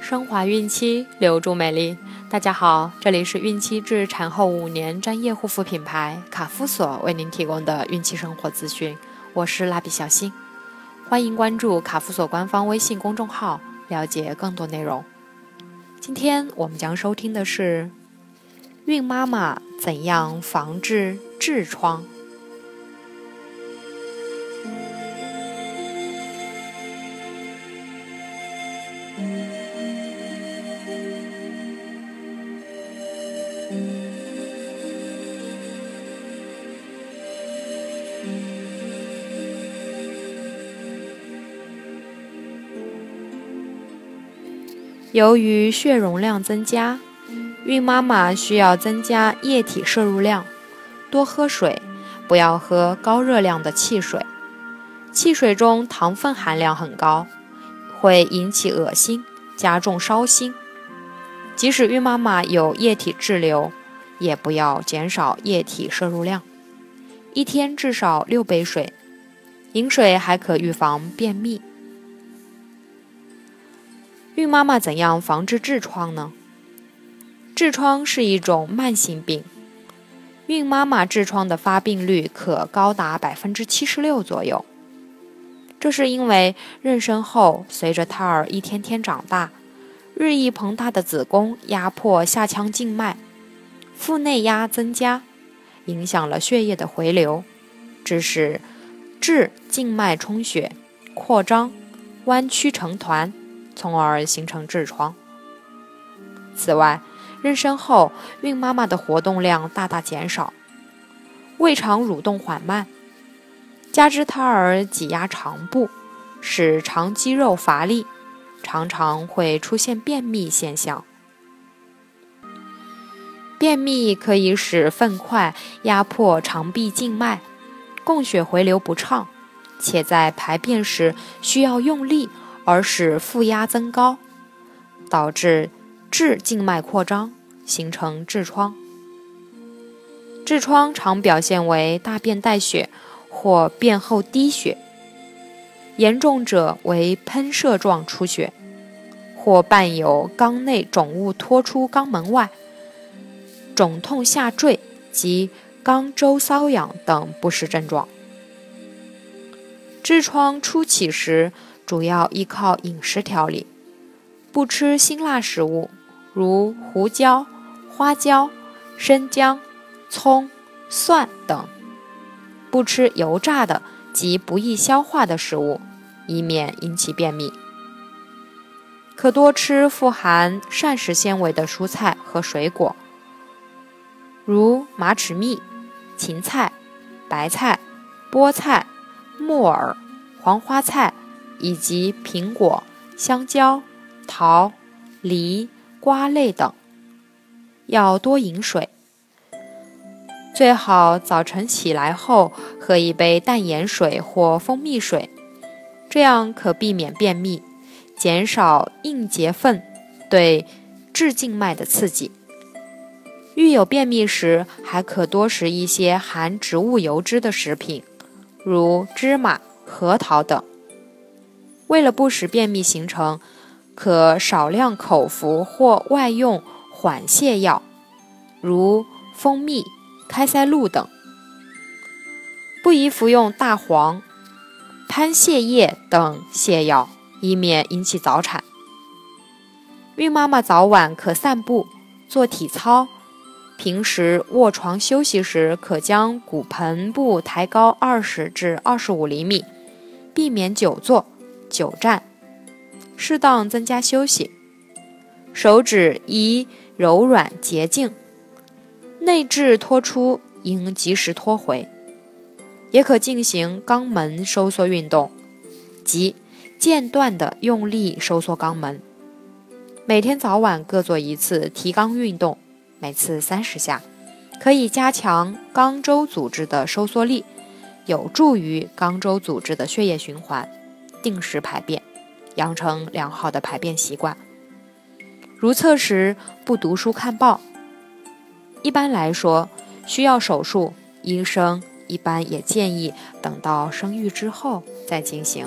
升华孕期，留住美丽。大家好，这里是孕期至产后五年专业护肤品牌卡夫索为您提供的孕期生活资讯。我是蜡笔小新，欢迎关注卡夫索官方微信公众号，了解更多内容。今天我们将收听的是孕妈妈怎样防治痔疮。由于血容量增加，孕妈妈需要增加液体摄入量，多喝水，不要喝高热量的汽水。汽水中糖分含量很高，会引起恶心，加重烧心。即使孕妈妈有液体滞留，也不要减少液体摄入量，一天至少六杯水。饮水还可预防便秘。孕妈妈怎样防治痔疮呢？痔疮是一种慢性病，孕妈妈痔疮的发病率可高达百分之七十六左右。这是因为妊娠后，随着胎儿一天天长大，日益膨大的子宫压迫下腔静脉，腹内压增加，影响了血液的回流，致使痔静脉充血、扩张、弯曲成团。从而形成痔疮。此外，妊娠后孕妈妈的活动量大大减少，胃肠蠕动缓慢，加之胎儿挤压肠部，使肠肌肉乏力，常常会出现便秘现象。便秘可以使粪块压迫肠壁静脉，供血回流不畅，且在排便时需要用力。而使负压增高，导致痔静脉扩张，形成痔疮。痔疮常表现为大便带血或便后滴血，严重者为喷射状出血，或伴有肛内肿物脱出肛门外、肿痛下坠及肛周瘙痒等不适症状。痔疮初起时。主要依靠饮食调理，不吃辛辣食物，如胡椒、花椒、生姜、葱、蒜等；不吃油炸的及不易消化的食物，以免引起便秘。可多吃富含膳食纤维的蔬菜和水果，如马齿苋、芹菜、白菜、菠菜、木耳、黄花菜。以及苹果、香蕉、桃、梨、瓜类等，要多饮水。最好早晨起来后喝一杯淡盐水或蜂蜜水，这样可避免便秘，减少硬结粪对痔静脉的刺激。遇有便秘时，还可多食一些含植物油脂的食品，如芝麻、核桃等。为了不使便秘形成，可少量口服或外用缓泻药，如蜂蜜、开塞露等。不宜服用大黄、潘泻叶等泻药，以免引起早产。孕妈妈早晚可散步、做体操。平时卧床休息时，可将骨盆部抬高二十至二十五厘米，避免久坐。久站，适当增加休息。手指宜柔软洁净，内痔脱出应及时脱回。也可进行肛门收缩运动，即间断的用力收缩肛门。每天早晚各做一次提肛运动，每次三十下，可以加强肛周组织的收缩力，有助于肛周组织的血液循环。定时排便，养成良好的排便习惯。如厕时不读书看报。一般来说，需要手术，医生一般也建议等到生育之后再进行。